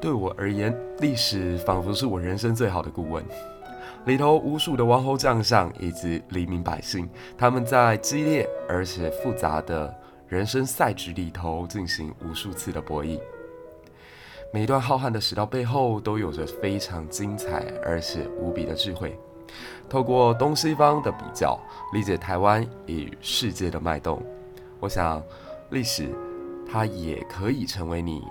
对我而言，历史仿佛是我人生最好的顾问。里头无数的王侯将相以及黎民百姓，他们在激烈而且复杂的人生赛局里头进行无数次的博弈。每一段浩瀚的史料背后，都有着非常精彩而且无比的智慧。透过东西方的比较，理解台湾与世界的脉动，我想历史它也可以成为你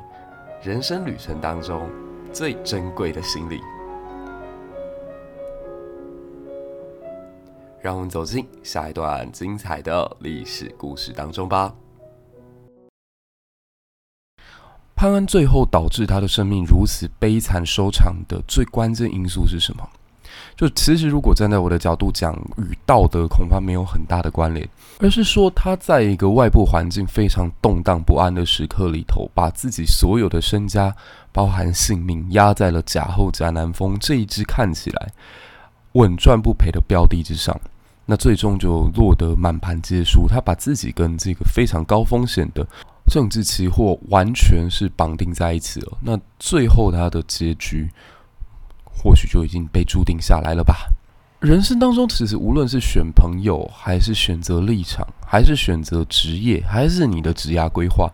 人生旅程当中最珍贵的行李。让我们走进下一段精彩的历史故事当中吧。潘安最后导致他的生命如此悲惨收场的最关键因素是什么？就其实，如果站在我的角度讲，与道德恐怕没有很大的关联，而是说他在一个外部环境非常动荡不安的时刻里头，把自己所有的身家，包含性命，压在了假后甲南风这一支看起来稳赚不赔的标的之上。那最终就落得满盘皆输，他把自己跟这个非常高风险的政治期货完全是绑定在一起了。那最后他的结局，或许就已经被注定下来了吧。人生当中，其实无论是选朋友，还是选择立场，还是选择职业，还是你的职业规划，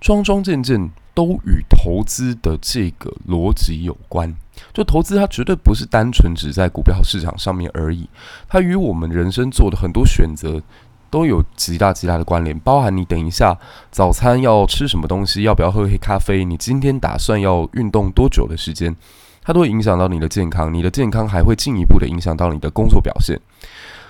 桩桩件件都与投资的这个逻辑有关。就投资，它绝对不是单纯只在股票市场上面而已，它与我们人生做的很多选择都有极大极大的关联，包含你等一下早餐要吃什么东西，要不要喝黑咖啡，你今天打算要运动多久的时间，它都会影响到你的健康，你的健康还会进一步的影响到你的工作表现。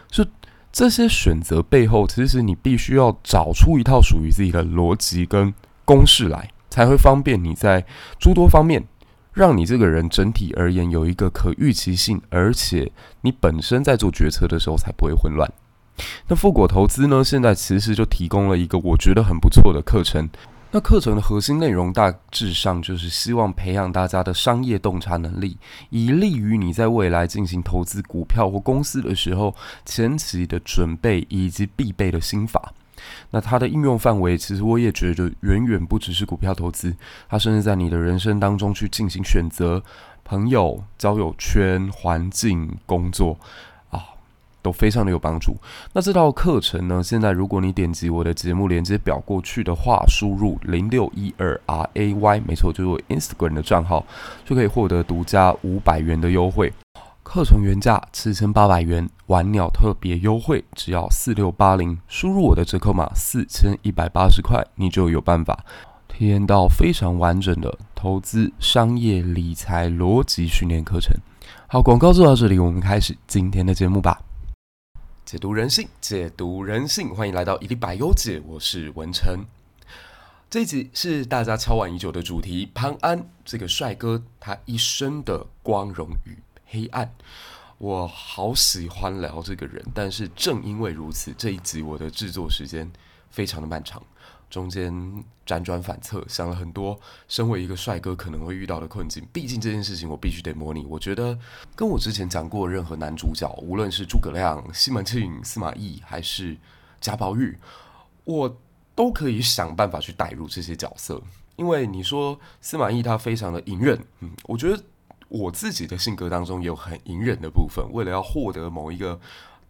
就这些选择背后，其实你必须要找出一套属于自己的逻辑跟公式来，才会方便你在诸多方面。让你这个人整体而言有一个可预期性，而且你本身在做决策的时候才不会混乱。那富果投资呢，现在其实就提供了一个我觉得很不错的课程。那课程的核心内容大致上就是希望培养大家的商业洞察能力，以利于你在未来进行投资股票或公司的时候前期的准备以及必备的心法。那它的应用范围，其实我也觉得远远不只是股票投资，它甚至在你的人生当中去进行选择，朋友、交友圈、环境、工作，都非常的有帮助。那这套课程呢，现在如果你点击我的节目连接表过去的话，输入零六一二 R A Y，没错，就是我 Instagram 的账号，就可以获得独家五百元的优惠。课程原价七千八百元，玩鸟特别优惠，只要四六八零，输入我的折扣码四千一百八十块，你就有办法体验到非常完整的投资、商业、理财逻辑训练课程。好，广告做到这里，我们开始今天的节目吧。解读人性，解读人性，欢迎来到伊丽百优解，我是文成。这一集是大家敲碗已久的主题，潘安这个帅哥，他一生的光荣与黑暗，我好喜欢聊这个人，但是正因为如此，这一集我的制作时间非常的漫长，中间辗转反侧，想了很多，身为一个帅哥可能会遇到的困境。毕竟这件事情我必须得模拟。我觉得跟我之前讲过任何男主角，无论是诸葛亮、西门庆、司马懿，还是贾宝玉，我都可以想办法去带入这些角色。因为你说司马懿他非常的隐忍，嗯，我觉得。我自己的性格当中有很隐忍的部分，为了要获得某一个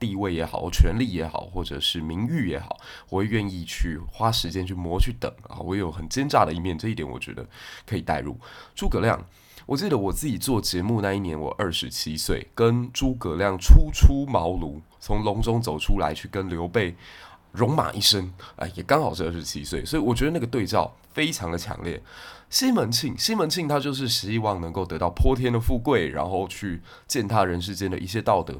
地位也好、权力也好，或者是名誉也好，我会愿意去花时间去磨、去等啊。我有很奸诈的一面，这一点我觉得可以带入。诸葛亮，我记得我自己做节目那一年，我二十七岁，跟诸葛亮初出茅庐，从隆中走出来，去跟刘备戎马一生，哎，也刚好是二十七岁，所以我觉得那个对照非常的强烈。西门庆，西门庆他就是希望能够得到泼天的富贵，然后去践踏人世间的一些道德。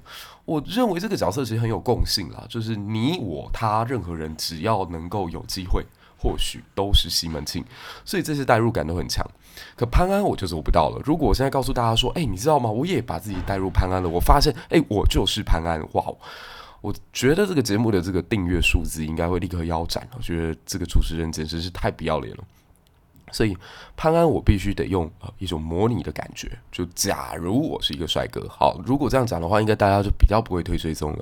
我认为这个角色其实很有共性啦，就是你我他任何人只要能够有机会，或许都是西门庆，所以这些代入感都很强。可潘安我就做不到了。如果我现在告诉大家说，哎，你知道吗？我也把自己带入潘安了，我发现，哎，我就是潘安。哇，我觉得这个节目的这个订阅数字应该会立刻腰斩。我觉得这个主持人简直是太不要脸了。所以潘安，我必须得用一种模拟的感觉。就假如我是一个帅哥，好，如果这样讲的话，应该大家就比较不会推追踪了。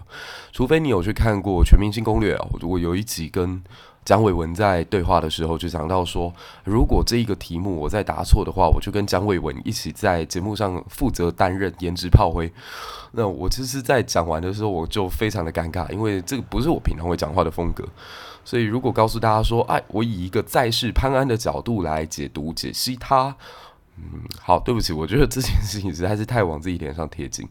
除非你有去看过《全明星攻略》啊，我有一集跟蒋伟文在对话的时候就讲到说，如果这一个题目我再答错的话，我就跟蒋伟文一起在节目上负责担任颜值炮灰。那我其实，在讲完的时候，我就非常的尴尬，因为这个不是我平常会讲话的风格。所以，如果告诉大家说，哎，我以一个在世潘安的角度来解读解析他，嗯，好，对不起，我觉得这件事情实在是太往自己脸上贴金。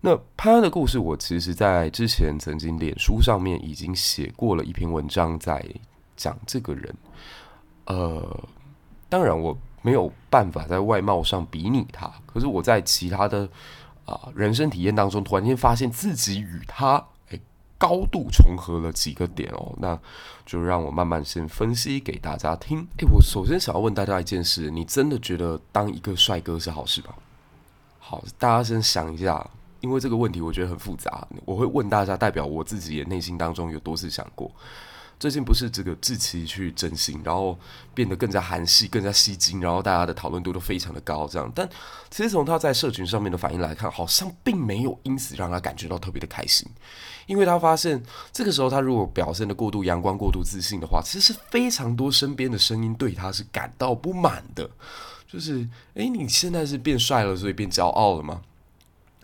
那潘安的故事，我其实，在之前曾经脸书上面已经写过了一篇文章，在讲这个人。呃，当然我没有办法在外貌上比拟他，可是我在其他的啊、人生体验当中，突然间发现自己与他高度重合了几个点哦。那就让我慢慢先分析给大家听。诶，我首先想要问大家一件事：你真的觉得当一个帅哥是好事吗？好，大家先想一下。因为这个问题我觉得很复杂，我会问大家，代表我自己也内心当中有多次想过。最近不是这个志奇去整形，然后变得更加韩系、更加吸睛，然后大家的讨论度都非常的高，这样。但其实从他在社群上面的反应来看，好像并没有因此让他感觉到特别的开心，因为他发现这个时候他如果表现得过度阳光、过度自信的话，其实是非常多身边的声音对他是感到不满的，就是诶，你现在是变帅了，所以变骄傲了吗？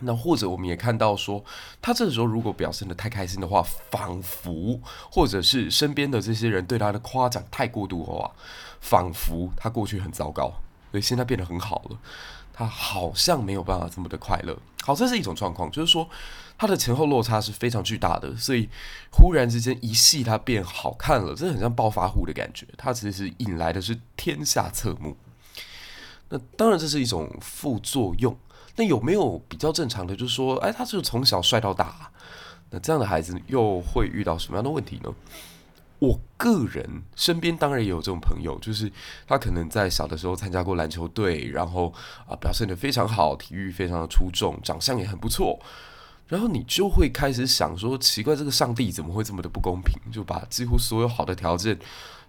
那或者我们也看到说，他这时候如果表现得太开心的话，仿佛或者是身边的这些人对他的夸奖太过度的话，仿佛他过去很糟糕，所以现在变得很好了，他好像没有办法这么的快乐。好，这是一种状况，就是说他的前后落差是非常巨大的，所以忽然之间一夕他变好看了，这很像暴发户的感觉，他其实引来的是天下侧目。那当然这是一种副作用。那有没有比较正常的，就是说，哎，他是从小帅到大，那这样的孩子又会遇到什么样的问题呢？我个人身边当然也有这种朋友，就是他可能在小的时候参加过篮球队，然后啊表现得非常好，体育非常的出众，长相也很不错。然后你就会开始想说，奇怪，这个上帝怎么会这么的不公平？就把几乎所有好的条件，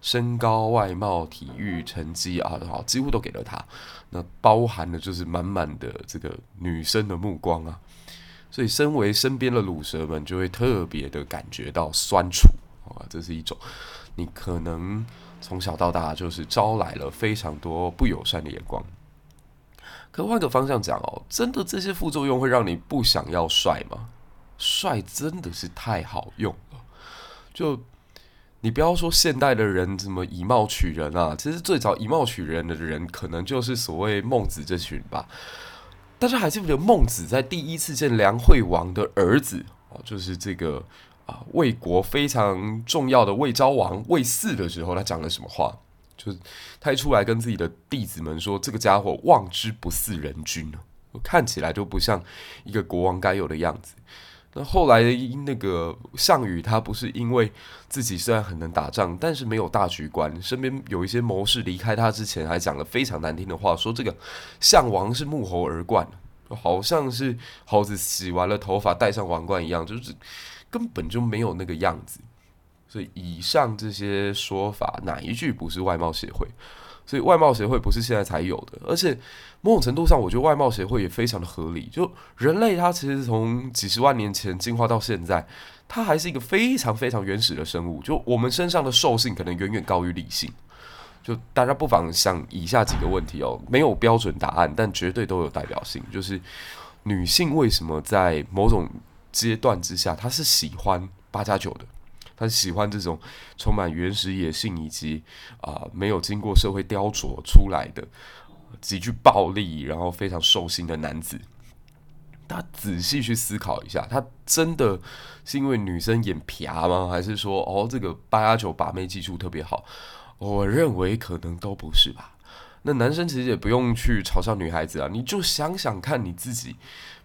身高、外貌、体育成绩啊，好，几乎都给了他。那包含的就是满满的这个女生的目光啊。所以，身为身边的鲁蛇们，就会特别的感觉到酸楚啊。这是一种，你可能从小到大就是招来了非常多不友善的眼光。可换个方向讲哦，真的这些副作用会让你不想要帅吗？帅真的是太好用了。就你不要说现代的人怎么以貌取人啊，其实最早以貌取人的人，可能就是所谓孟子这群吧。大家还记不记得孟子在第一次见梁惠王的儿子哦，就是这个啊魏国非常重要的魏昭王魏嗣的时候，他讲了什么话？就是他一出来跟自己的弟子们说：“这个家伙望之不似人君，看起来就不像一个国王该有的样子。”那后来那个项羽，他不是因为自己虽然很能打仗，但是没有大局观，身边有一些谋士离开他之前，还讲了非常难听的话，说这个项王是沐猴而冠，好像是猴子洗完了头发戴上王冠一样，就是根本就没有那个样子。所以以上这些说法，哪一句不是外貌协会？所以外貌协会不是现在才有的，而且某种程度上，我觉得外貌协会也非常的合理。就人类它其实从几十万年前进化到现在，它还是一个非常非常原始的生物。就我们身上的兽性可能远远高于理性。就大家不妨想以下几个问题哦，没有标准答案，但绝对都有代表性。就是女性为什么在某种阶段之下，她是喜欢八加九的？他喜欢这种充满原始野性以及啊、没有经过社会雕琢出来的极具暴力，然后非常兽性的男子。他仔细去思考一下，他真的是因为女生眼皮吗？还是说哦这个八加九把妹技术特别好？我认为可能都不是吧。那男生其实也不用去嘲笑女孩子啊，你就想想看你自己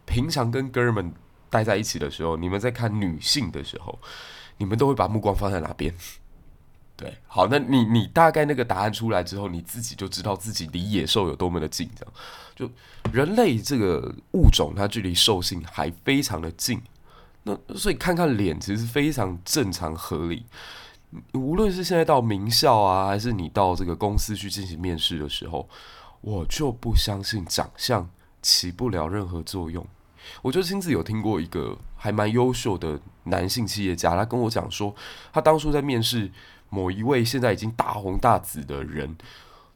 平常跟哥们待在一起的时候，你们在看女性的时候。你们都会把目光放在哪边？对，好，那你你大概那个答案出来之后，你自己就知道自己离野兽有多么的近，这样。就人类这个物种，它距离兽性还非常的近。那所以看看脸，其实非常正常合理。无论是现在到名校啊，还是你到这个公司去进行面试的时候，我就不相信长相起不了任何作用。我就亲自有听过一个还蛮优秀的男性企业家，他跟我讲说，他当初在面试某一位现在已经大红大紫的人，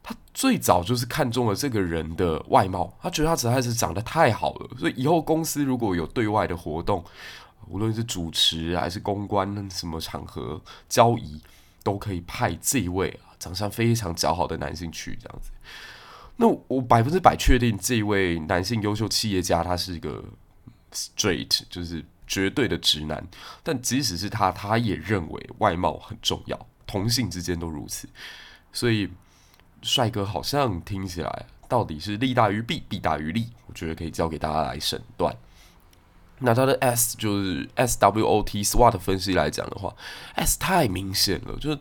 他最早就是看中了这个人的外貌，他觉得他实在是长得太好了，所以以后公司如果有对外的活动，无论是主持还是公关，什么场合交谊，都可以派这一位啊，长相非常姣好的男性去这样子。那我百分之百确定，这一位男性优秀企业家，他是一个 straight，就是绝对的直男。但即使是他，他也认为外貌很重要。同性之间都如此，所以帅哥好像听起来到底是利大于弊，弊大于利，我觉得可以交给大家来审断。那他的 S 就是 SWOT SWOT 分析来讲的话，S 太明显了，就是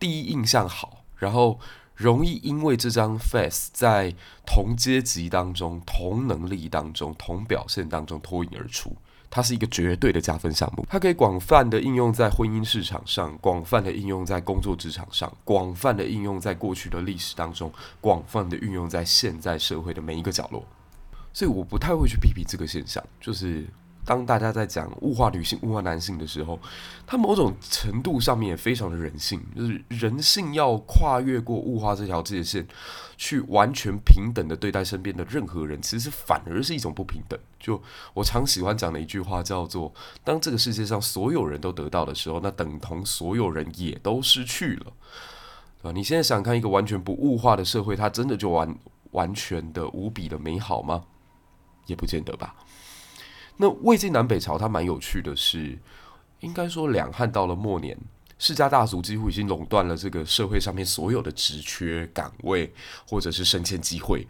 第一印象好，然后容易因为这张 face 在同阶级当中、同能力当中、同表现当中脱颖而出。它是一个绝对的加分项目，它可以广泛的应用在婚姻市场上，广泛的应用在工作职场上，广泛的应用在过去的历史当中，广泛的运用在现在社会的每一个角落。所以我不太会去批评这个现象，就是。当大家在讲物化女性、物化男性的时候，它某种程度上面也非常的人性，就是人性要跨越过物化这条界限，去完全平等的对待身边的任何人，其实反而是一种不平等。就我常喜欢讲的一句话叫做：当这个世界上所有人都得到的时候，那等同所有人也都失去了。啊，你现在想看一个完全不物化的社会，它真的就完完全的无比的美好吗？也不见得吧。那魏晋南北朝，它蛮有趣的是，应该说两汉到了末年，世家大族几乎已经垄断了这个社会上面所有的职缺岗位，或者是升迁机会。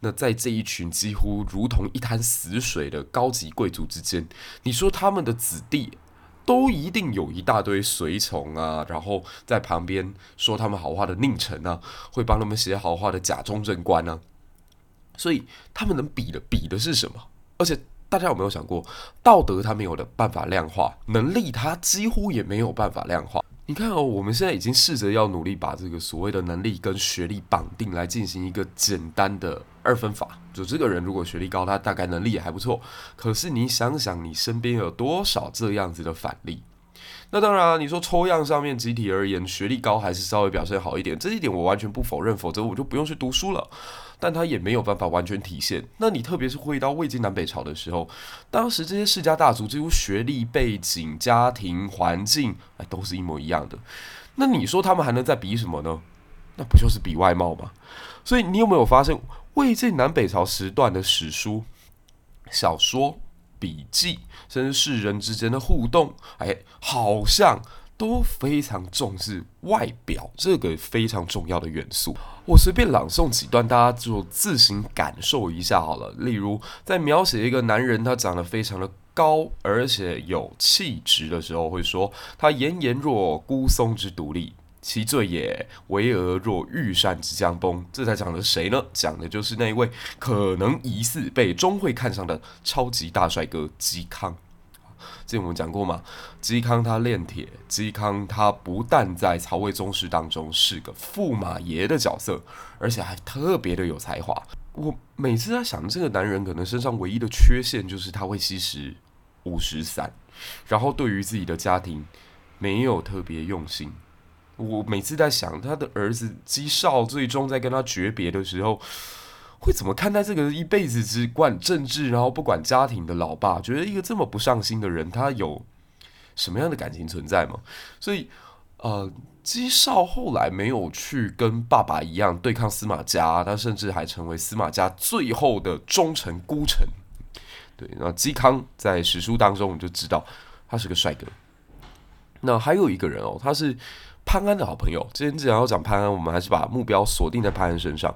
那在这一群几乎如同一潭死水的高级贵族之间，你说他们的子弟都一定有一大堆随从啊，然后在旁边说他们好话的佞臣啊，会帮他们写好话的假中正官啊，所以他们能比的比的是什么？而且。大家有没有想过，道德它没有的办法量化，能力它几乎也没有办法量化。你看哦，我们现在已经试着要努力把这个所谓的能力跟学历绑定，来进行一个简单的二分法。就这个人如果学历高，他大概能力也还不错。可是你想想，你身边有多少这样子的反例？那当然，你说抽样上面集体而言，学历高还是稍微表现好一点，这一点我完全不否认，否则我就不用去读书了。但他也没有办法完全体现。那你特别是回到魏晋南北朝的时候，当时这些世家大族几乎学历背景、家庭环境哎都是一模一样的。那你说他们还能再比什么呢？那不就是比外貌吗？所以你有没有发现，魏晋南北朝时段的史书、小说、笔记，甚至世人之间的互动，哎，好像。都非常重视外表这个非常重要的元素。我随便朗诵几段，大家就自行感受一下好了。例如，在描写一个男人他长得非常的高，而且有气质的时候，会说他颜颜若孤松之独立，其罪也；巍峨若玉扇之将崩。这才讲的谁呢？讲的就是那位可能疑似被钟会看上的超级大帅哥嵇康。之前我们讲过嘛，嵇康他炼铁，嵇康他不但在曹魏宗室当中是个驸马爷的角色，而且还特别的有才华。我每次在想，这个男人可能身上唯一的缺陷就是他会吸食五石散，然后对于自己的家庭没有特别用心。我每次在想，他的儿子嵇绍最终在跟他诀别的时候。会怎么看待这个一辈子只管政治，然后不管家庭的老爸？觉得一个这么不上心的人，他有什么样的感情存在吗？所以，呃，嵇绍后来没有去跟爸爸一样对抗司马家，他甚至还成为司马家最后的忠臣孤臣。对，那嵇康在史书当中，我们就知道他是个帅哥。那还有一个人哦，他是潘安的好朋友。今天既然要讲潘安，我们还是把目标锁定在潘安身上，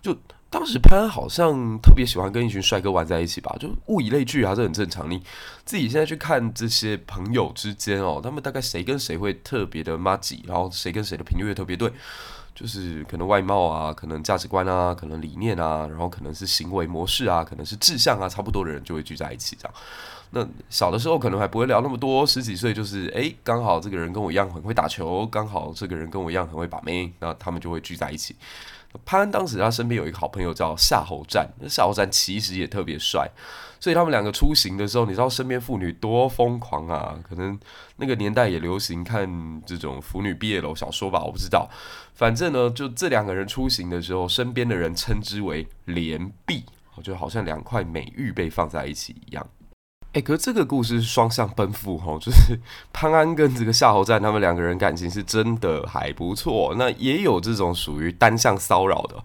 就。当时潘好像特别喜欢跟一群帅哥玩在一起吧，就物以类聚啊，这很正常。你自己现在去看这些朋友之间哦，他们大概谁跟谁会特别的麻吉，然后谁跟谁的频率也特别对，就是可能外貌啊，可能价值观啊，可能理念啊，然后可能是行为模式啊，可能是志向啊，差不多的人就会聚在一起这样。那小的时候可能还不会聊那么多，十几岁就是诶，刚好这个人跟我一样很会打球，刚好这个人跟我一样很会把妹，那他们就会聚在一起。潘当时他身边有一个好朋友叫夏侯湛，夏侯湛其实也特别帅，所以他们两个出行的时候，你知道身边妇女多疯狂啊？可能那个年代也流行看这种腐女毕业楼小说吧，我不知道。反正呢，就这两个人出行的时候，身边的人称之为连璧，就好像两块美玉被放在一起一样。哎，可是这个故事是双向奔赴哈，就是 潘安跟这个夏侯湛他们两个人感情是真的还不错。那也有这种属于单向骚扰的，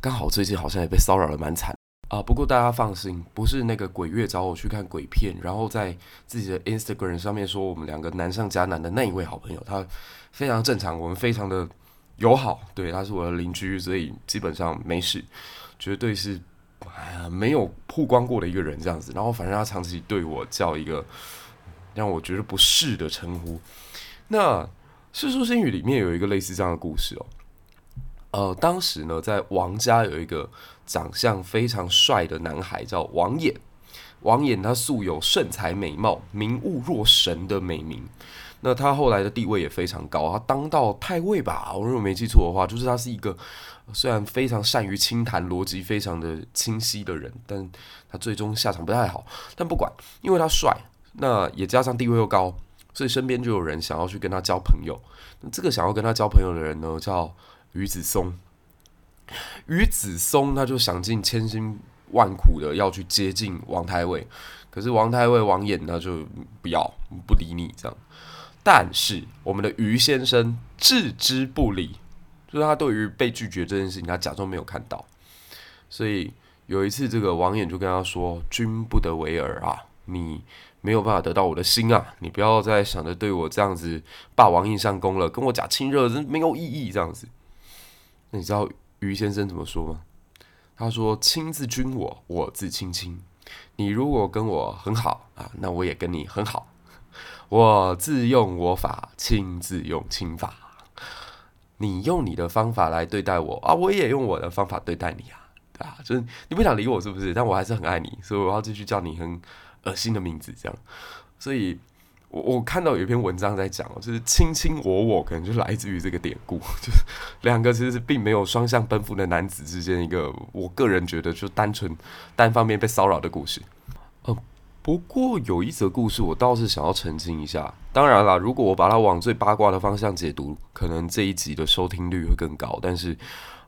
刚好最近好像也被骚扰的蛮惨啊。不过大家放心，不是那个鬼月找我去看鬼片，然后在自己的 Instagram 上面说我们两个难上加难的那一位好朋友，他非常正常，我们非常的友好，对，他是我的邻居，所以基本上没事，绝对是。哎呀，没有曝光过的一个人这样子，然后反正他长期对我叫一个让我觉得不适的称呼。那《世说新语》里面有一个类似这样的故事哦。呃，当时呢，在王家有一个长相非常帅的男孩叫王衍。王衍他素有圣才美貌、名物若神的美名。那他后来的地位也非常高，他当到太尉吧，我如果没记错的话，就是他是一个虽然非常善于清谈、逻辑非常的清晰的人，但他最终下场不太好。但不管，因为他帅，那也加上地位又高，所以身边就有人想要去跟他交朋友。这个想要跟他交朋友的人呢，叫于子松。于子松他就想尽千辛万苦的要去接近王太尉，可是王太尉王衍他就不要不理你这样。但是我们的于先生置之不理，就是他对于被拒绝这件事情，他假装没有看到。所以有一次，这个王衍就跟他说：“君不得为尔啊，你没有办法得到我的心啊，你不要再想着对我这样子霸王硬上弓了，跟我假亲热真没有意义。”这样子，那你知道于先生怎么说吗？他说：“亲自君我，我自亲亲。你如果跟我很好啊，那我也跟你很好。”我自用我法，亲自用亲法。你用你的方法来对待我啊，我也用我的方法对待你啊，对啊，就是你不想理我是不是？但我还是很爱你，所以我要继续叫你很恶心的名字，这样。所以我我看到有一篇文章在讲，就是卿卿我我，可能就来自于这个典故，就是两个其实是并没有双向奔赴的男子之间一个，我个人觉得就单纯单方面被骚扰的故事。不过有一则故事，我倒是想要澄清一下。当然啦，如果我把它往最八卦的方向解读，可能这一集的收听率会更高。但是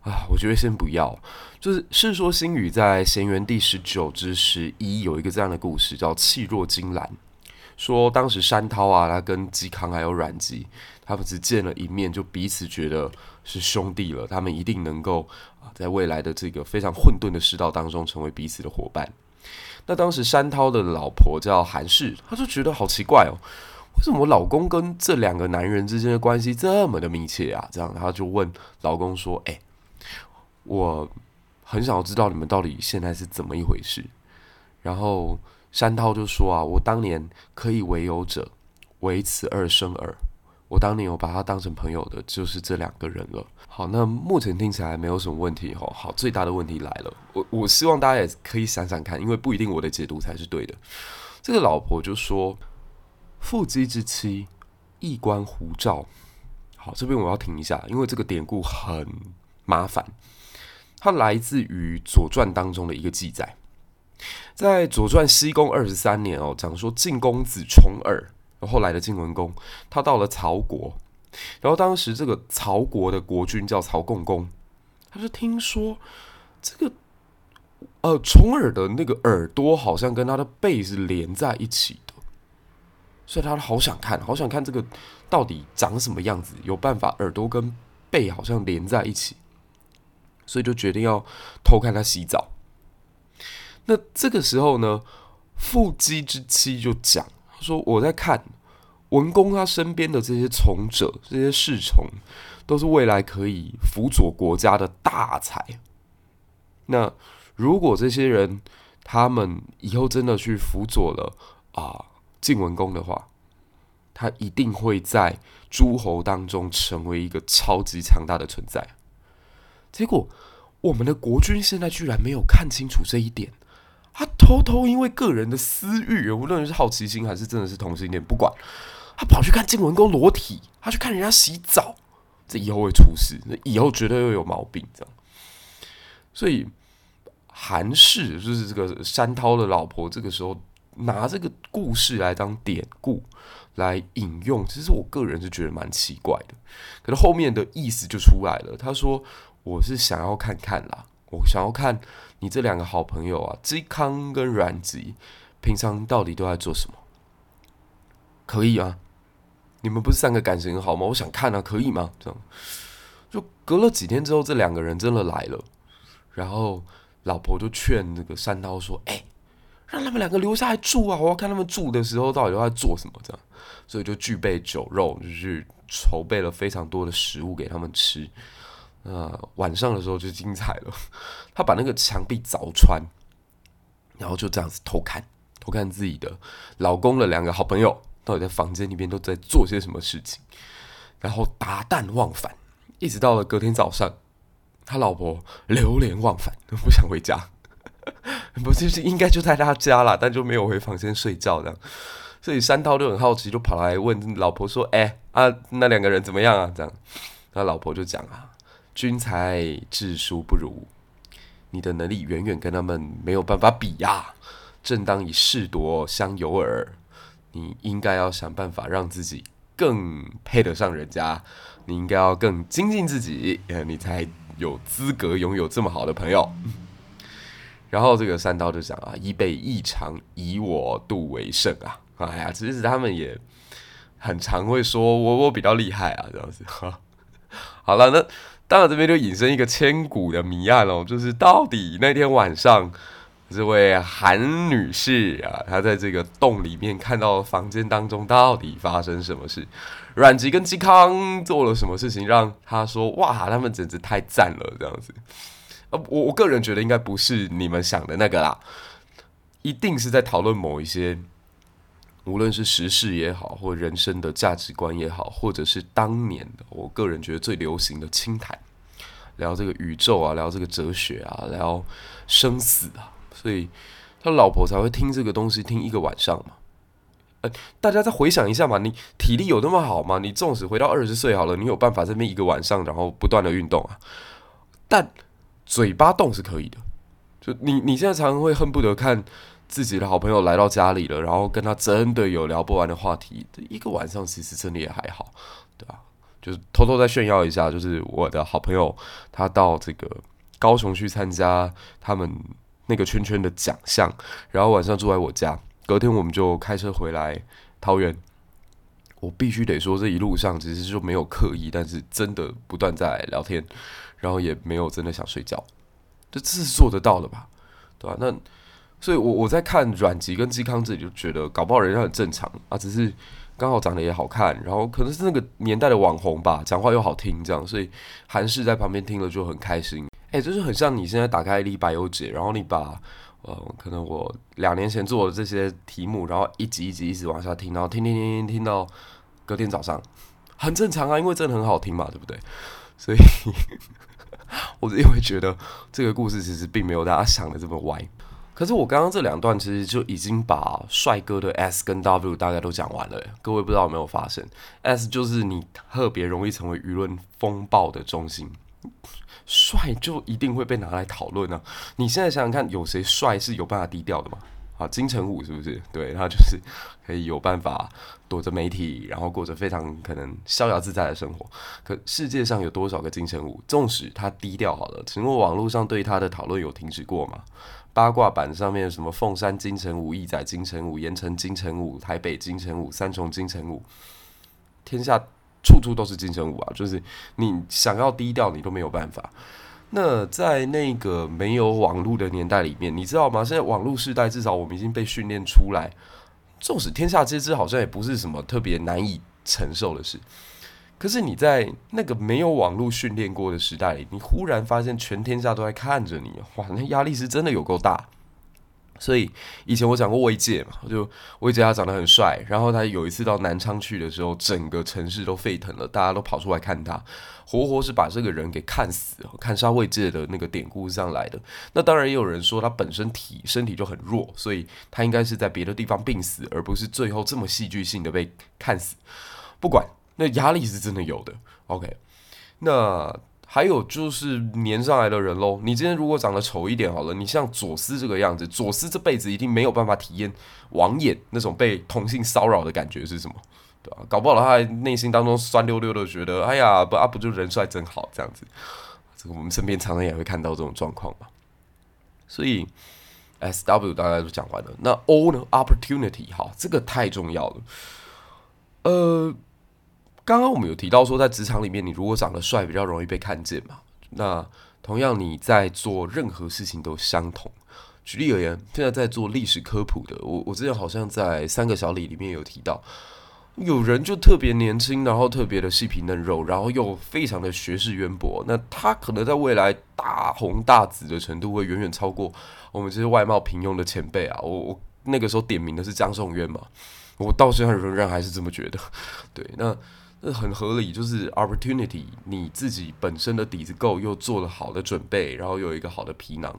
啊，我觉得先不要。就是《世说新语》在咸元第十九之十一有一个这样的故事，叫“气若金兰”。说当时山涛啊，他跟嵇康还有阮籍，他们只见了一面，就彼此觉得是兄弟了。他们一定能够啊，在未来的这个非常混沌的世道当中，成为彼此的伙伴。那当时山涛的老婆叫韩氏，她就觉得好奇怪哦，为什么老公跟这两个男人之间的关系这么的密切啊？这样，他就问老公说：“哎，我很想知道你们到底现在是怎么一回事。”然后山涛就说：“啊，我当年可以为有者，唯此二生耳。”我当年有把他当成朋友的，就是这两个人了。好，那目前听起来没有什么问题哦。好，最大的问题来了，我我希望大家也可以想想看，因为不一定我的解读才是对的。这个老婆就说：“腹肌之妻，异观狐照。”好，这边我要停一下，因为这个典故很麻烦。它来自于《左传》当中的一个记载，在《左传》西公二十三年哦，讲说晋公子重耳。后来的晋文公，他到了曹国，然后当时这个曹国的国君叫曹共公，他就听说这个呃重耳的那个耳朵好像跟他的背是连在一起的，所以他好想看，好想看这个到底长什么样子，有办法耳朵跟背好像连在一起，所以就决定要偷看他洗澡。那这个时候呢，腹肌之妻就讲。说我在看文公他身边的这些从者，这些侍从，都是未来可以辅佐国家的大才。那如果这些人他们以后真的去辅佐了啊晋文公的话，他一定会在诸侯当中成为一个超级强大的存在。结果我们的国君现在居然没有看清楚这一点。他偷偷因为个人的私欲，无论是好奇心还是真的是同性恋，不管他跑去看晋文公裸体，他去看人家洗澡，这以后会出事，那以后绝对会有毛病。这样，所以韩氏就是这个山涛的老婆，这个时候拿这个故事来当典故来引用，其实我个人是觉得蛮奇怪的。可是后面的意思就出来了，他说：“我是想要看看啦，我想要看你这两个好朋友啊，嵇康跟阮籍，平常到底都在做什么？可以啊，你们不是三个感情好吗？我想看啊，可以吗？这样。”就隔了几天之后，这两个人真的来了，然后老婆就劝那个山涛说：“哎、让他们两个留下来住啊！我要看他们住的时候到底都在做什么。”这样，所以就具备酒肉，就是筹备了非常多的食物给他们吃。呃，晚上的时候就精彩了，他把那个墙壁凿穿，然后就这样子偷看，偷看自己的老公的两个好朋友到底在房间里面都在做些什么事情，然后达旦忘返。一直到了隔天早上，他老婆流连忘返，不想回家。不是，是应该就在他家了，但就没有回房间睡觉这样。所以山涛就很好奇，就跑来问老婆说：“哎、啊，那两个人怎么样啊？”这样，他老婆就讲啊：“君才智书不如，你的能力远远跟他们没有办法比呀、正当以势夺相由耳，你应该要想办法让自己更配得上人家。”你应该要更精进自己，你才有资格拥有这么好的朋友。然后这个三刀就讲啊，一备异常，以我度为胜啊！哎呀，其实他们也很常会说我我比较厉害啊，这样子。好了，那当然这边就引申一个千古的谜案喽，就是到底那天晚上。这位韩女士啊，她在这个洞里面看到房间当中到底发生什么事？阮籍跟嵇康做了什么事情，让她说哇，他们简直太赞了这样子。呃，我我个人觉得应该不是你们想的那个啦，一定是在讨论某一些，无论是时事也好，或人生的价值观也好，或者是当年的我个人觉得最流行的清谈，聊这个宇宙啊，聊这个哲学啊，聊生死啊。所以他老婆才会听这个东西听一个晚上嘛。呃，大家再回想一下嘛，你体力有那么好吗？你纵使回到二十岁好了，你有办法这边一个晚上，然后不断的运动啊？但嘴巴动是可以的。就你你现在常常会恨不得看自己的好朋友来到家里了，然后跟他真的有聊不完的话题。一个晚上其实真的也还好，对吧？就是偷偷再炫耀一下，就是我的好朋友他到这个高雄去参加他们。那个圈圈的奖项，然后晚上住在我家，隔天我们就开车回来桃园。我必须得说，这一路上其实就没有刻意，但是真的不断在聊天，然后也没有真的想睡觉，这这是做得到的吧？对吧？那所以我，我在看阮籍跟嵇康这里就觉得，搞不好人家很正常啊，只是刚好长得也好看，然后可能是那个年代的网红吧，讲话又好听，这样，所以韩氏在旁边听了就很开心。哎、就是很像你现在打开李百忧解，然后你把呃，可能我两年前做的这些题目，然后一集一集一直往下听，然后听听听听听到隔天早上，很正常啊，因为真的很好听嘛，对不对？所以，我因为觉得这个故事其实并没有大家想的这么歪。可是我刚刚这两段其实就已经把帅哥的 S 跟 W 大概都讲完了，各位不知道有没有发现？S 就是你特别容易成为舆论风暴的中心。帅就一定会被拿来讨论呢？你现在想想看，有谁帅是有办法低调的吗？啊，金城武是不是？对，他就是可以有办法躲着媒体，然后过着非常可能逍遥自在的生活。可世界上有多少个金城武？纵使他低调好了，请问网络上对他的讨论有停止过吗？八卦版上面什么凤山金城武、义载金城武、盐城金城武、台北金城武、三重金城武，天下。处处都是金城武啊！就是你想要低调，你都没有办法。那在那个没有网络的年代里面，你知道吗？现在网络时代，至少我们已经被训练出来，纵使天下皆知，好像也不是什么特别难以承受的事。可是你在那个没有网络训练过的时代里，你忽然发现全天下都在看着你，哇，那压力是真的有够大。所以以前我讲过魏借嘛，就魏借他长得很帅，然后他有一次到南昌去的时候，整个城市都沸腾了，大家都跑出来看他，活活是把这个人给看死，看杀魏借的那个典故上来的。那当然也有人说他本身体身体就很弱，所以他应该是在别的地方病死，而不是最后这么戏剧性的被看死。不管，那压力是真的有的。OK，那。还有就是黏上来的人喽。你今天如果长得丑一点好了，你像左思这个样子，左思这辈子一定没有办法体验网眼那种被同性骚扰的感觉是什么，对吧？搞不好他内心当中酸溜溜的，觉得哎呀不啊不就人帅真好这样子。这个我们身边常常也会看到这种状况嘛。所以 S W 大概都讲完了，那 O 呢？Opportunity 好，这个太重要了。呃。刚刚我们有提到说，在职场里面，你如果长得帅，比较容易被看见嘛。那同样，你在做任何事情都相同。举例而言，现在在做历史科普的，我我之前好像在三个小李里面有提到，有人就特别年轻，然后特别的细皮嫩肉，然后又非常的学识渊博。那他可能在未来大红大紫的程度，会远远超过我们这些外貌平庸的前辈啊。我我那个时候点名的是江颂渊嘛，我到现在仍然还是这么觉得。对，那。这很合理，就是 opportunity，你自己本身的底子够，又做了好的准备，然后有一个好的皮囊，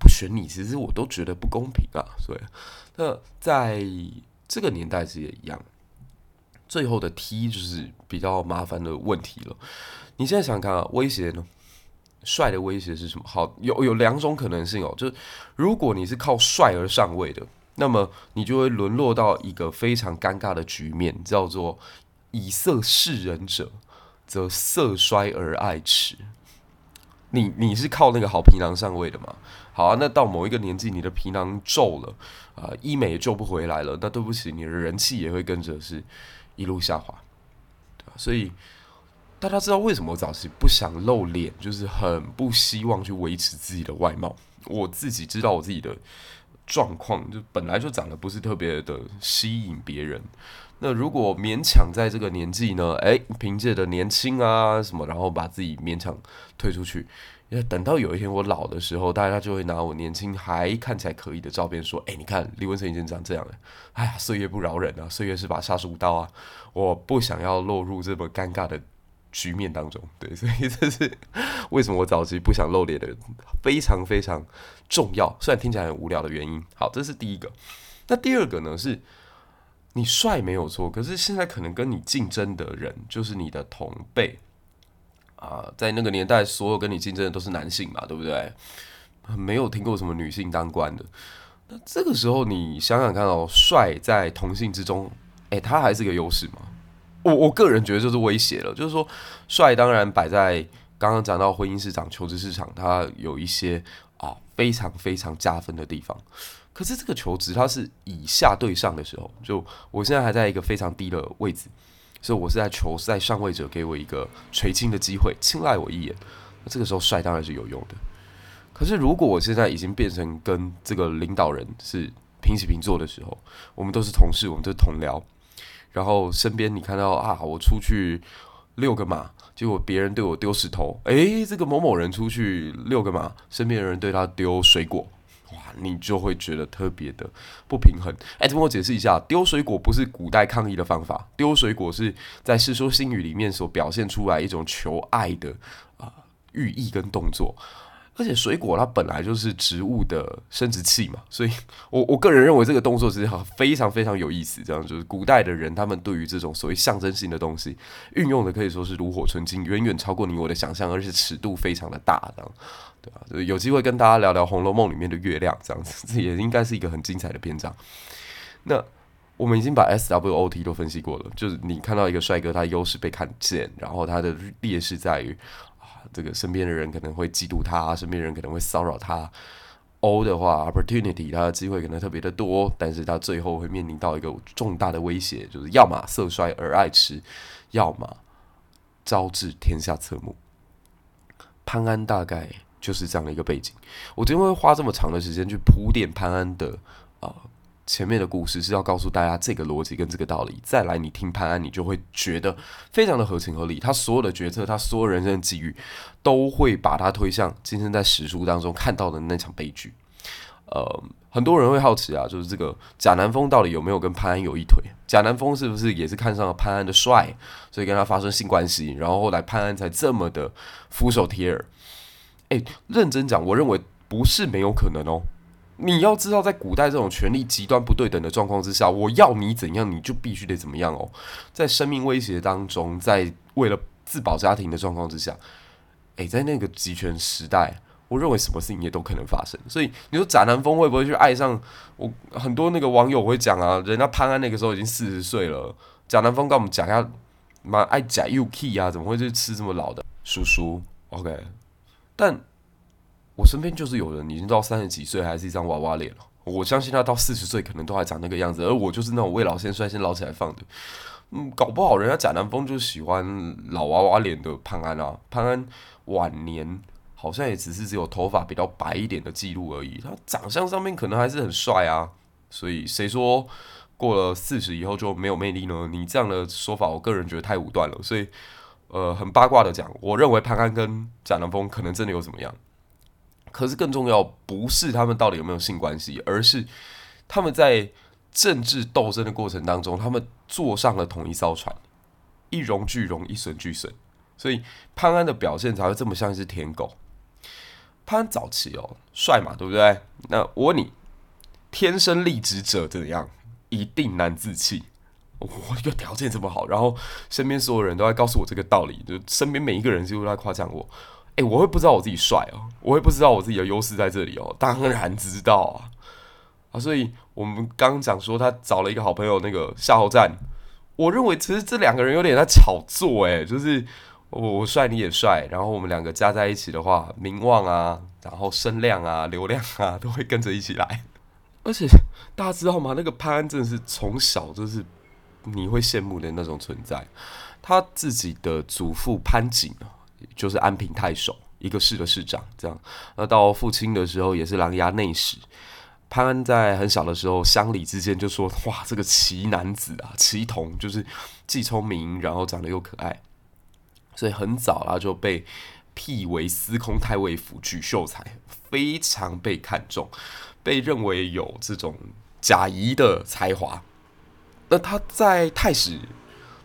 不选你，其实我都觉得不公平啊。所以，那在这个年代其实也一样。最后的 T 就是比较麻烦的问题了。你现在想看啊，威胁呢？帅的威胁是什么？好，有有两种可能性哦。就是如果你是靠帅而上位的，那么你就会沦落到一个非常尴尬的局面，叫做。以色示人者，则色衰而爱弛。你你是靠那个好皮囊上位的嘛？好啊，那到某一个年纪，你的皮囊皱了啊、医美也救不回来了。那对不起，你的人气也会跟着是一路下滑，所以大家知道为什么我早期不想露脸，就是很不希望去维持自己的外貌。我自己知道我自己的状况，就本来就长得不是特别的吸引别人。那如果勉强在这个年纪呢？诶，凭借着年轻啊什么，然后把自己勉强推出去，要等到有一天我老的时候，大家就会拿我年轻还看起来可以的照片说：“诶，你看李文成已经长这样了。”哎呀，岁月不饶人啊，岁月是把杀猪刀啊！我不想要落入这么尴尬的局面当中。对，所以这是为什么我早期不想露脸的非常非常重要，虽然听起来很无聊的原因。好，这是第一个。那第二个呢是。你帅没有错，可是现在可能跟你竞争的人就是你的同辈啊，在那个年代，所有跟你竞争的都是男性嘛，对不对？没有听过什么女性当官的。那这个时候你想想看哦，帅在同性之中，诶，他还是个优势吗？我我个人觉得就是威胁了，就是说，帅当然摆在刚刚讲到婚姻市场、求职市场，它有一些啊非常非常加分的地方。可是这个求职它是以下对上的时候，就我现在还在一个非常低的位置，所以我是在求在上位者给我一个垂青的机会，青睐我一眼。那这个时候帅当然是有用的。可是如果我现在已经变成跟这个领导人是平起平坐的时候，我们都是同事，我们都是同僚，然后身边你看到啊，我出去遛个马，结果别人对我丢石头，诶，这个某某人出去遛个马，身边的人对他丢水果。哇，你就会觉得特别的不平衡。哎，这帮我解释一下，丢水果不是古代抗议的方法，丢水果是在《世说新语》里面所表现出来一种求爱的啊、寓意跟动作。而且水果它本来就是植物的生殖器嘛，所以我我个人认为这个动作其实非常非常有意思。这样就是古代的人他们对于这种所谓象征性的东西运用的可以说是炉火纯青，远远超过你我的想象，而且尺度非常的大，这样对吧？有机会跟大家聊聊《红楼梦》里面的月亮，这样子 这也应该是一个很精彩的篇章。那我们已经把 SWOT 都分析过了，就是你看到一个帅哥，他优势被看见，然后他的劣势在于啊。这个身边的人可能会嫉妒他，身边人可能会骚扰他。O 的话，opportunity，他的机会可能特别的多，但是他最后会面临到一个重大的威胁，就是要么色衰而爱弛，要么招致天下侧目。潘安大概就是这样的一个背景。我今天会花这么长的时间去铺垫潘安的啊。呃前面的故事是要告诉大家这个逻辑跟这个道理，再来你听潘安，你就会觉得非常的合情合理。他所有的决策，他所有人生的际遇，都会把他推向今天在史书当中看到的那场悲剧。呃，很多人会好奇啊，就是这个贾南风到底有没有跟潘安有一腿？贾南风是不是也是看上了潘安的帅，所以跟他发生性关系，然后后来潘安才这么的俯首帖耳？诶，认真讲，我认为不是没有可能哦。你要知道，在古代这种权力极端不对等的状况之下，我要你怎样，你就必须得怎么样哦。在生命威胁当中，在为了自保家庭的状况之下，诶，在那个集权时代，我认为什么事情也都可能发生。所以你说贾南风会不会去爱上我？很多那个网友会讲啊，人家潘安那个时候已经四十岁了，贾南风跟我们讲一下，妈爱假 UK 啊，怎么会去吃这么老的叔叔？OK，但我身边就是有人已经到三十几岁还是一张娃娃脸了。我相信他到四十岁可能都还长那个样子，而我就是那种未老先衰先老起来放的。嗯，搞不好人家贾南风就喜欢老娃娃脸的潘安啊。潘安晚年好像也只是只有头发比较白一点的记录而已，他长相上面可能还是很帅啊。所以谁说过了四十以后就没有魅力呢？你这样的说法，我个人觉得太武断了。所以，呃，很八卦的讲，我认为潘安跟贾南风可能真的有怎么样。可是更重要不是他们到底有没有性关系，而是他们在政治斗争的过程当中，他们坐上了同一艘船，一荣俱荣，一损俱损，所以潘安的表现才会这么像一只舔狗。潘安早期哦，帅嘛，对不对？那我问你，天生丽质者怎样？一定难自弃。我一个条件这么好，然后身边所有人都在告诉我这个道理，就身边每一个人几乎都在夸奖我。诶、我会不知道我自己帅哦，我会不知道我自己的优势在这里哦，当然知道啊啊！所以我们刚刚讲说他找了一个好朋友，那个夏侯战，我认为其实这两个人有点在炒作，诶，就是我我帅你也帅，然后我们两个加在一起的话，名望啊，然后声量啊，流量啊，都会跟着一起来。而且大家知道吗？那个潘安真的是从小就是你会羡慕的那种存在，他自己的祖父潘景啊。就是安平太守，一个市的市长，这样。那到父亲的时候，也是琅琊内史。潘安在很小的时候，乡里之间就说：“哇，这个奇男子啊，奇童，就是既聪明，然后长得又可爱。”所以很早啊就被辟为司空太尉府举秀才，非常被看重，被认为有这种贾谊的才华。那他在太史。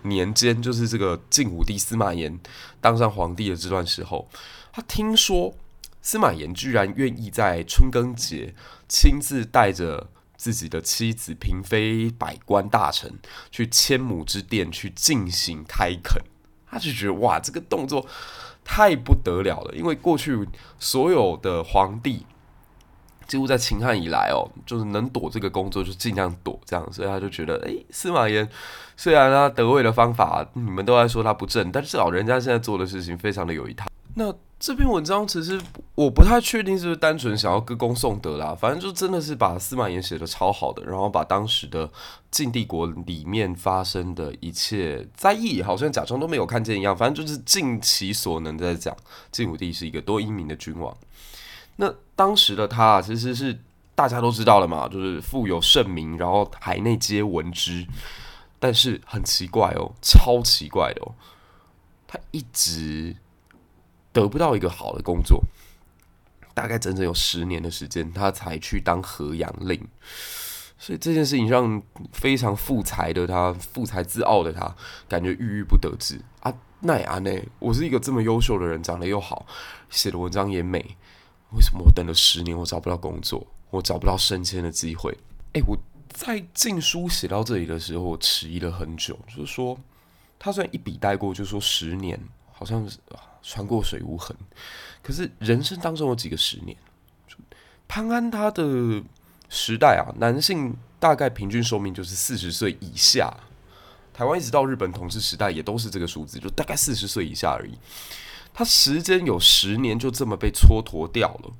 年间，就是这个晋武帝司马炎当上皇帝的这段时候，他听说司马炎居然愿意在春耕节亲自带着自己的妻子、嫔妃、百官大臣去千亩之殿去进行开垦，他就觉得哇，这个动作太不得了了，因为过去所有的皇帝。几乎在秦汉以来哦，就是能躲这个工作就尽量躲，这样，所以他就觉得，诶，司马炎虽然他得位的方法你们都在说他不正，但至少人家现在做的事情非常的有一套。那这篇文章其实我不太确定是不是单纯想要歌功颂德啦，反正就真的是把司马炎写的超好的，然后把当时的晋帝国里面发生的一切灾异，好像假装都没有看见一样，反正就是尽其所能在讲晋武帝是一个多英明的君王。那当时的他其实是大家都知道了嘛，就是富有盛名，然后海内皆闻之。但是很奇怪哦，超奇怪的哦，他一直得不到一个好的工作，大概整整有十年的时间，他才去当河阳令。所以这件事情让非常富才的他，富才自傲的他，感觉郁郁不得志啊！奈啊奈，我是一个这么优秀的人，长得又好，写的文章也美。为什么我等了十年，我找不到工作，我找不到升迁的机会？诶，我在晋书写到这里的时候，我迟疑了很久。就是说，他虽然一笔带过，就说十年，好像是穿过水无痕。可是人生当中有几个十年？潘安他的时代啊，男性大概平均寿命就是四十岁以下。台湾一直到日本统治时代，也都是这个数字，就大概四十岁以下而已。他时间有十年就这么被蹉跎掉了，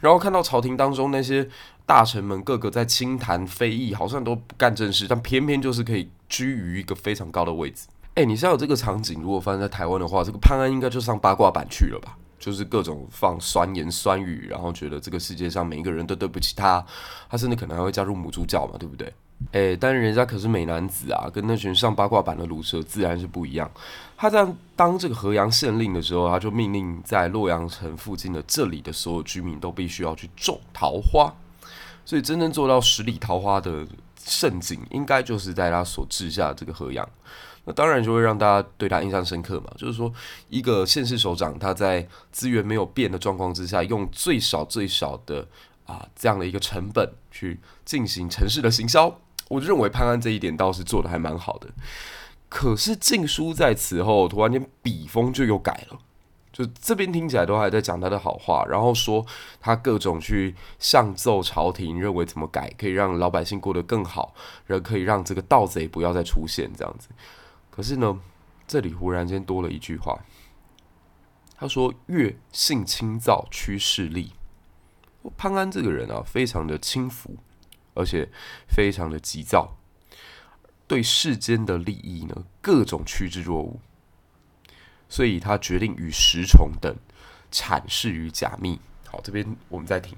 然后看到朝廷当中那些大臣们个个在清谈非议，好像都不干正事，但偏偏就是可以居于一个非常高的位置。诶，你像有这个场景，如果发生在台湾的话，这个潘安应该就上八卦版去了吧？就是各种放酸言酸语，然后觉得这个世界上每一个人都对不起他，他甚至可能还会加入母猪教嘛，对不对？诶，但是人家可是美男子啊，跟那群上八卦版的卢蛇自然是不一样。他在当这个河阳县令的时候，他就命令在洛阳城附近的这里的所有居民都必须要去种桃花。所以真正做到十里桃花的盛景，应该就是在他所治下这个河阳。那当然就会让大家对他印象深刻嘛。就是说，一个县市首长，他在资源没有变的状况之下，用最少最少的啊这样的一个成本去进行城市的行销。我认为潘安这一点倒是做得还蛮好的，可是晋书在此后突然间笔锋就又改了，就这边听起来都还在讲他的好话，然后说他各种去上奏朝廷，认为怎么改可以让老百姓过得更好，然后可以让这个盗贼不要再出现这样子。可是呢，这里忽然间多了一句话，他说：“越性轻躁，趋势力。”潘安这个人啊，非常的轻浮，而且非常的急躁，对世间的利益呢，各种趋之若鹜。所以他决定与石崇等阐释于贾密。好，这边我们再听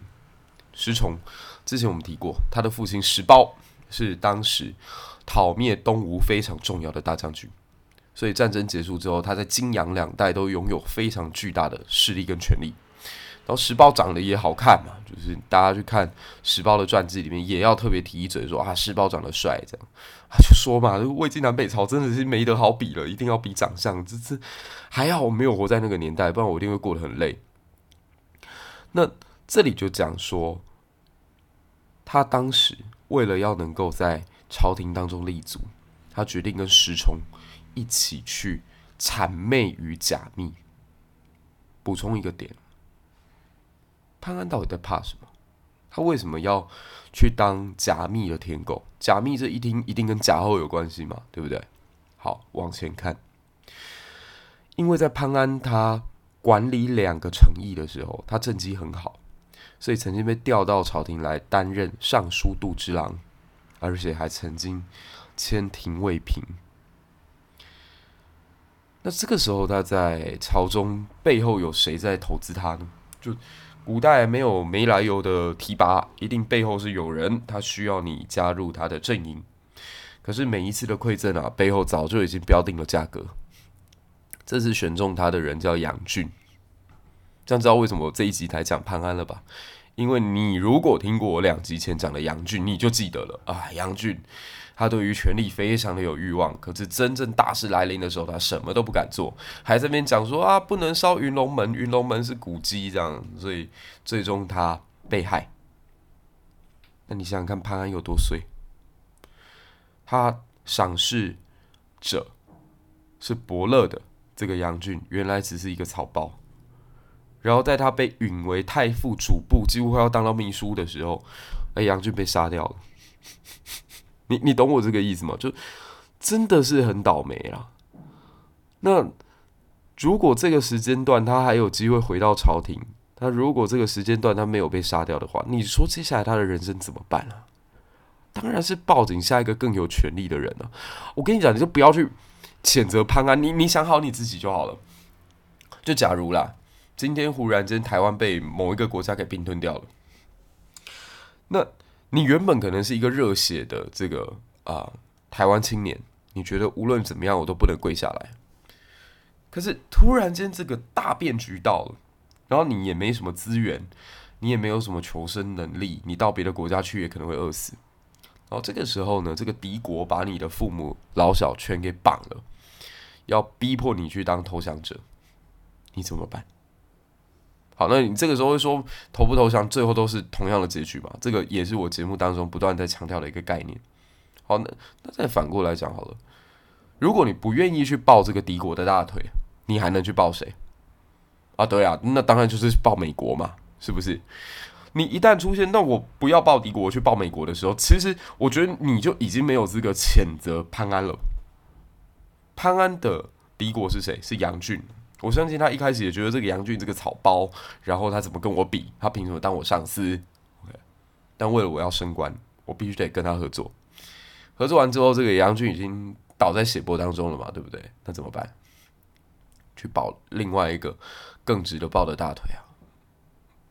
石崇。之前我们提过，他的父亲石苞是当时讨灭东吴非常重要的大将军。所以战争结束之后，他在荆扬两带都拥有非常巨大的势力跟权力。然后石苞长得也好看嘛，就是大家去看石苞的传记里面，也要特别提一嘴说啊，石苞长得帅，这样啊就说嘛，魏晋南北朝真的是没得好比了，一定要比长相。这这还好我没有活在那个年代，不然我一定会过得很累。那这里就讲说，他当时为了要能够在朝廷当中立足，他决定跟石崇一起去谄媚于贾密。补充一个点。潘安到底在怕什么？他为什么要去当贾密的舔狗？贾密这一听一定跟贾后有关系嘛，对不对？好，往前看，因为在潘安他管理两个城邑的时候，他政绩很好，所以曾经被调到朝廷来担任尚书度之郎，而且还曾经迁廷尉平。那这个时候他在朝中背后有谁在投资他呢？就古代没有没来由的提拔，一定背后是有人，他需要你加入他的阵营。可是每一次的馈赠啊，背后早就已经标定了价格。这次选中他的人叫杨俊，这样知道为什么我这一集才讲潘安了吧？因为你如果听过我两集前讲的杨俊，你就记得了啊，杨俊。他对于权力非常的有欲望，可是真正大事来临的时候，他什么都不敢做，还在那边讲说啊，不能烧云龙门，云龙门是古迹这样，所以最终他被害。那你想想看，潘安有多衰？他赏识者是伯乐的这个杨俊，原来只是一个草包。然后在他被允为太傅主簿，几乎快要当到秘书的时候，哎，杨俊被杀掉了。你你懂我这个意思吗？就真的是很倒霉啦。那如果这个时间段他还有机会回到朝廷，他如果这个时间段他没有被杀掉的话，你说接下来他的人生怎么办啊？当然是抱紧下一个更有权力的人了。我跟你讲，你就不要去谴责潘安，你你想好你自己就好了。就假如啦，今天忽然间台湾被某一个国家给并吞掉了，那。你原本可能是一个热血的这个啊、台湾青年，你觉得无论怎么样我都不能跪下来。可是突然间这个大变局到了，然后你也没什么资源，你也没有什么求生能力，你到别的国家去也可能会饿死。然后这个时候呢，这个敌国把你的父母老小全给绑了，要逼迫你去当投降者，你怎么办？好，那你这个时候会说投不投降，最后都是同样的结局嘛？这个也是我节目当中不断在强调的一个概念。好，那那再反过来讲好了，如果你不愿意去抱这个敌国的大腿，你还能去抱谁？啊，对啊，那当然就是抱美国嘛，是不是？你一旦出现，那我不要抱敌国，我去抱美国的时候，其实我觉得你就已经没有资格谴责潘安了。潘安的敌国是谁？是杨俊。我相信他一开始也觉得这个杨俊这个草包，然后他怎么跟我比？他凭什么当我上司？OK，但为了我要升官，我必须得跟他合作。合作完之后，这个杨俊已经倒在血泊当中了嘛，对不对？那怎么办？去抱另外一个更值得抱的大腿啊！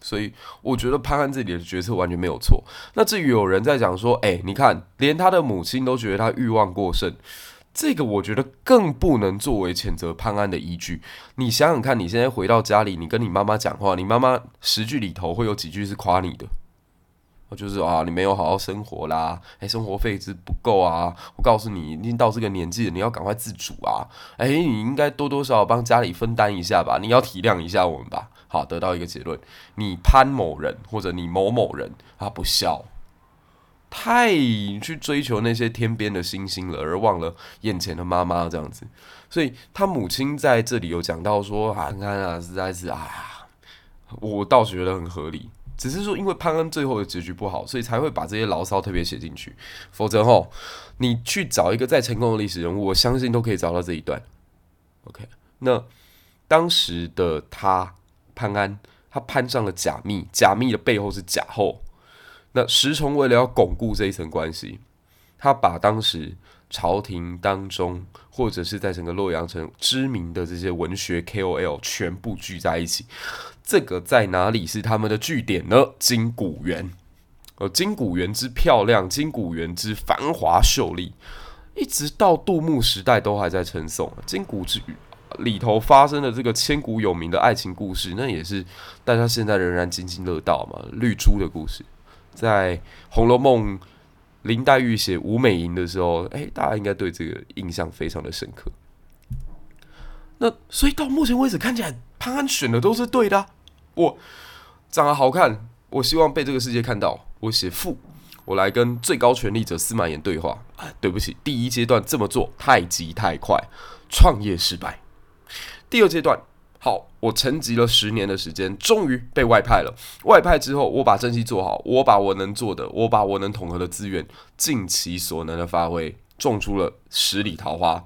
所以我觉得潘安这里的决策完全没有错。那至于有人在讲说，哎，你看，连他的母亲都觉得他欲望过剩。这个我觉得更不能作为谴责潘安的依据。你想想看，你现在回到家里，你跟你妈妈讲话，你妈妈十句里头会有几句是夸你的？就是啊，你没有好好生活啦，哎，生活费是不够啊。我告诉你，已经到这个年纪了，你要赶快自主啊。哎，你应该多多少少帮家里分担一下吧，你要体谅一下我们吧。好，得到一个结论：你潘某人或者你某某人，他不孝。太去追求那些天边的星星了，而忘了眼前的妈妈这样子。所以他母亲在这里有讲到说：“啊，你看啊，实在是啊，我倒觉得很合理。只是说，因为潘恩最后的结局不好，所以才会把这些牢骚特别写进去。否则吼，你去找一个再成功的历史人物，我相信都可以找到这一段。OK，那当时的他潘安，他攀上了贾密，贾密的背后是贾后。那石崇为了要巩固这一层关系，他把当时。朝廷当中，或者是在整个洛阳城知名的这些文学 KOL 全部聚在一起，这个在哪里是他们的据点呢？金谷园，呃，金谷园之漂亮，金谷园之繁华秀丽，一直到杜牧时代都还在称颂。金谷之里头发生的这个千古有名的爱情故事，那也是大家现在仍然津津乐道嘛。绿珠的故事，在《红楼梦》。林黛玉写吴美吟的时候，哎，大家应该对这个印象非常的深刻。那所以到目前为止，看起来潘安选的都是对的。我长得好看，我希望被这个世界看到。我写赋，我来跟最高权力者司马炎对话。对不起，第一阶段这么做太急太快，创业失败。第二阶段。我沉寂了十年的时间，终于被外派了。外派之后，我把政绩做好，我把我能做的，我把我能统合的资源，尽其所能的发挥，种出了十里桃花。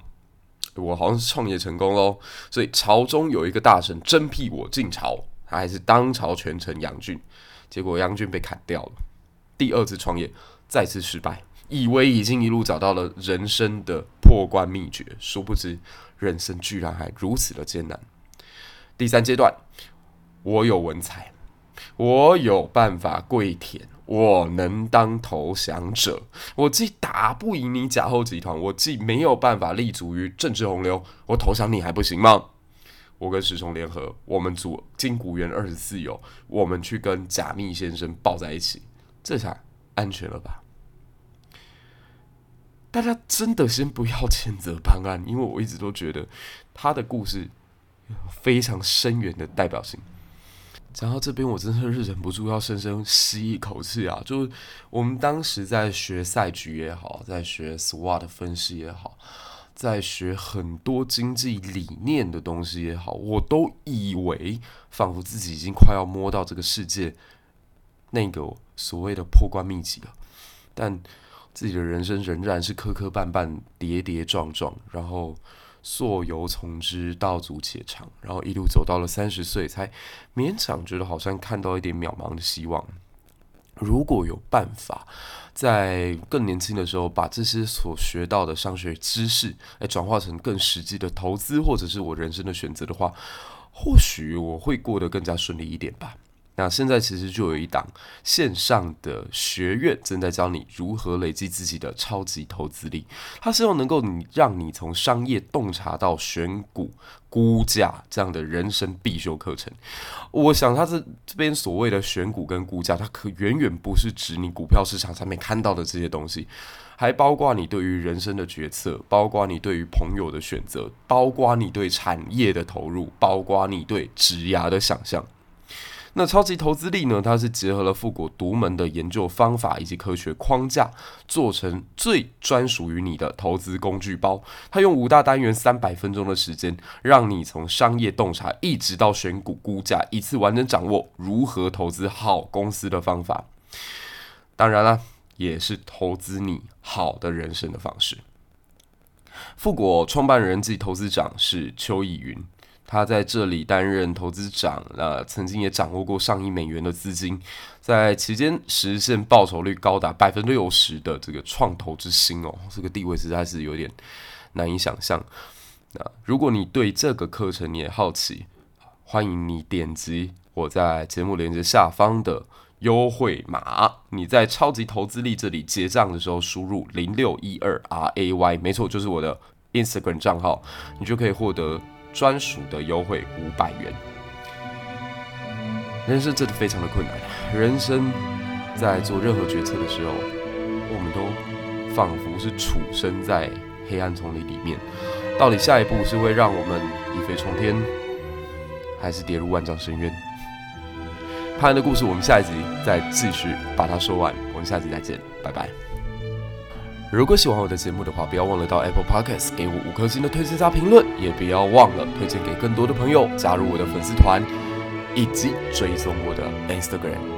我好像是创业成功喽。所以朝中有一个大臣征辟我进朝，他还是当朝权臣杨俊，结果杨俊被砍掉了。第二次创业再次失败，以为已经一路找到了人生的破关秘诀，殊不知人生居然还如此的艰难。第三阶段，我有文采，我有办法跪舔，我能当投降者。我既打不赢你贾后集团，我既没有办法立足于政治洪流，我投降你还不行吗？我跟石崇联合，我们组金谷园二十四友，我们去跟贾密先生抱在一起，这下安全了吧？大家真的先不要 谴责潘安，因为我一直都觉得他的故事。非常深远的代表性。讲到这边，我真的是忍不住要深深吸一口气啊！就是我们当时在学赛局也好，在学 SWOT 分析也好，在学很多经济理念的东西也好，我都以为仿佛自己已经快要摸到这个世界那个所谓的破关秘籍了，但自己的人生仍然是磕磕绊绊、跌跌撞撞，然后。溯游从之，道阻且长，然后一路走到了三十岁，才勉强觉得好像看到一点渺茫的希望。如果有办法在更年轻的时候把这些所学到的商学知识，来转化成更实际的投资，或者是我人生的选择的话，或许我会过得更加顺利一点吧。那现在其实就有一档线上的学院正在教你如何累积自己的超级投资力，它希望能够你让你从商业洞察到选股、估价这样的人生必修课程。我想它这这边所谓的选股跟估价，它可远远不是指你股票市场上面看到的这些东西，还包括你对于人生的决策，包括你对于朋友的选择，包括你对产业的投入，包括你对职涯的想象。那超级投资力呢？它是结合了富国独门的研究方法以及科学框架，做成最专属于你的投资工具包。它用五大单元、三百分钟的时间，让你从商业洞察一直到选股估价，一次完整掌握如何投资好公司的方法。当然了，也是投资你好的人生的方式。富国创办人及投资长是邱毅云。他在这里担任投资长，呃，曾经也掌握过上亿美元的资金，在期间实现报酬率高达百分之六十的这个创投之星哦，这个地位实在是有点难以想象。那如果你对这个课程你也好奇，欢迎你点击我在节目链接下方的优惠码，你在超级投资力这里结账的时候输入零六一二 R A Y，没错，就是我的 Instagram 账号，你就可以获得。专属的优惠五百元。人生真的非常的困难，人生在做任何决策的时候，我们都仿佛是处身在黑暗丛林里面。到底下一步是会让我们一飞冲天，还是跌入万丈深渊？潘恩的故事，我们下一集再继续把它说完。我们下集再见，拜拜。如果喜欢我的节目的话，不要忘了到 Apple Podcast 给我五颗星的推荐加评论，也不要忘了推荐给更多的朋友，加入我的粉丝团，以及追踪我的 Instagram。